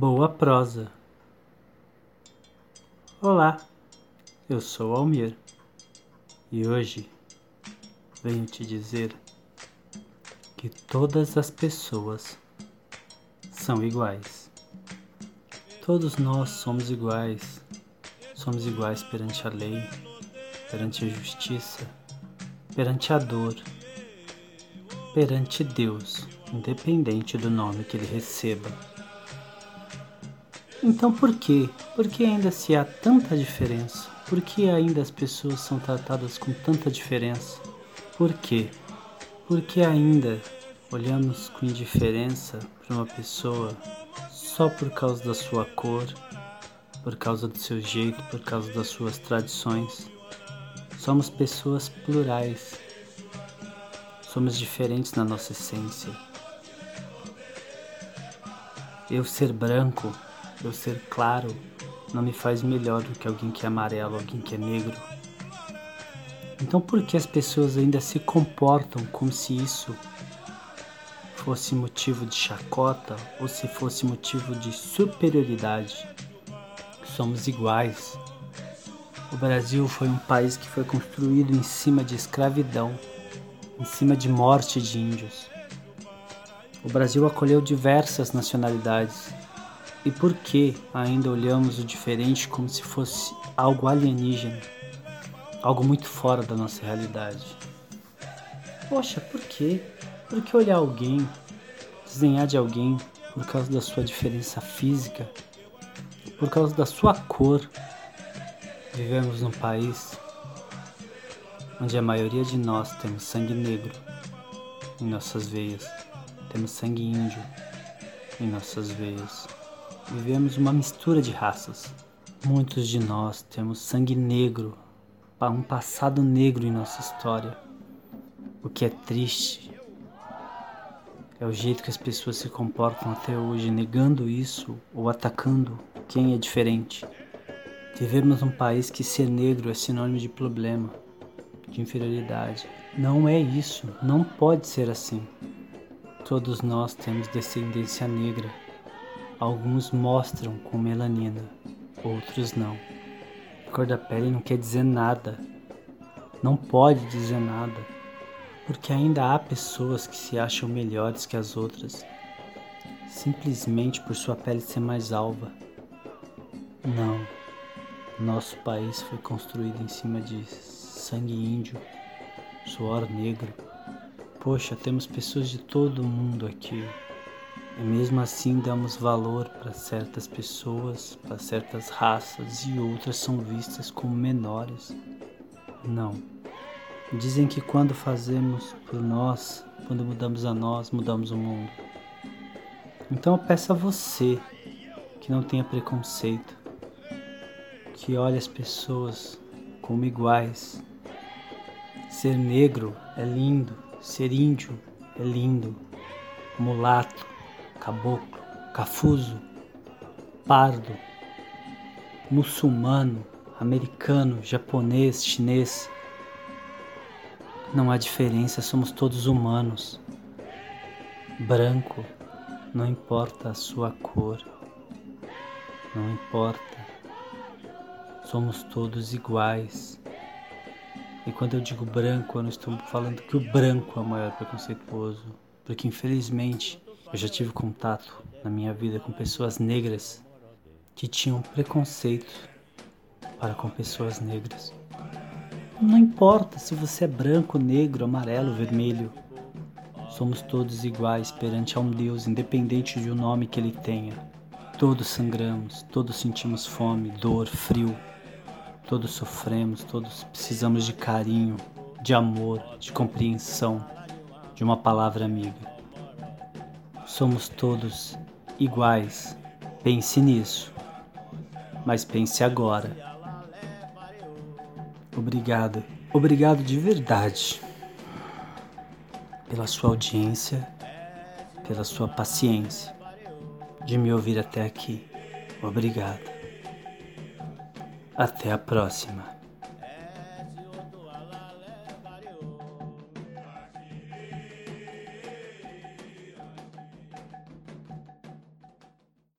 Boa prosa. Olá, eu sou Almir e hoje venho te dizer que todas as pessoas são iguais. Todos nós somos iguais. Somos iguais perante a lei, perante a justiça, perante a dor, perante Deus, independente do nome que ele receba. Então por quê? Por que ainda se há tanta diferença? Por que ainda as pessoas são tratadas com tanta diferença? Por quê? Porque ainda olhamos com indiferença para uma pessoa só por causa da sua cor, por causa do seu jeito, por causa das suas tradições. Somos pessoas plurais. Somos diferentes na nossa essência. Eu ser branco eu ser claro não me faz melhor do que alguém que é amarelo, alguém que é negro. Então por que as pessoas ainda se comportam como se isso fosse motivo de chacota ou se fosse motivo de superioridade? Somos iguais. O Brasil foi um país que foi construído em cima de escravidão, em cima de morte de índios. O Brasil acolheu diversas nacionalidades, e por que ainda olhamos o diferente como se fosse algo alienígena? Algo muito fora da nossa realidade? Poxa, por quê? Por que olhar alguém, desenhar de alguém por causa da sua diferença física, por causa da sua cor? Vivemos num país onde a maioria de nós temos sangue negro em nossas veias, temos sangue índio em nossas veias. Vivemos uma mistura de raças. Muitos de nós temos sangue negro, um passado negro em nossa história. O que é triste é o jeito que as pessoas se comportam até hoje, negando isso ou atacando quem é diferente. Vivemos num país que ser negro é sinônimo de problema, de inferioridade. Não é isso, não pode ser assim. Todos nós temos descendência negra. Alguns mostram com melanina, outros não. A cor da pele não quer dizer nada, não pode dizer nada, porque ainda há pessoas que se acham melhores que as outras, simplesmente por sua pele ser mais alva. Não, nosso país foi construído em cima de sangue índio, suor negro. Poxa, temos pessoas de todo mundo aqui. E mesmo assim damos valor para certas pessoas, para certas raças e outras são vistas como menores. Não. Dizem que quando fazemos por nós, quando mudamos a nós, mudamos o mundo. Então eu peço a você que não tenha preconceito, que olhe as pessoas como iguais. Ser negro é lindo, ser índio é lindo, mulato caboclo, cafuso, pardo, muçulmano, americano, japonês, chinês. Não há diferença, somos todos humanos. Branco, não importa a sua cor, não importa. Somos todos iguais. E quando eu digo branco, eu não estou falando que o branco é o maior preconceituoso, porque infelizmente eu já tive contato na minha vida com pessoas negras que tinham preconceito para com pessoas negras. Não importa se você é branco, negro, amarelo, vermelho. Somos todos iguais perante a um Deus, independente de o nome que ele tenha. Todos sangramos, todos sentimos fome, dor, frio. Todos sofremos, todos precisamos de carinho, de amor, de compreensão, de uma palavra amiga. Somos todos iguais. Pense nisso. Mas pense agora. Obrigado. Obrigado de verdade pela sua audiência, pela sua paciência de me ouvir até aqui. Obrigado. Até a próxima.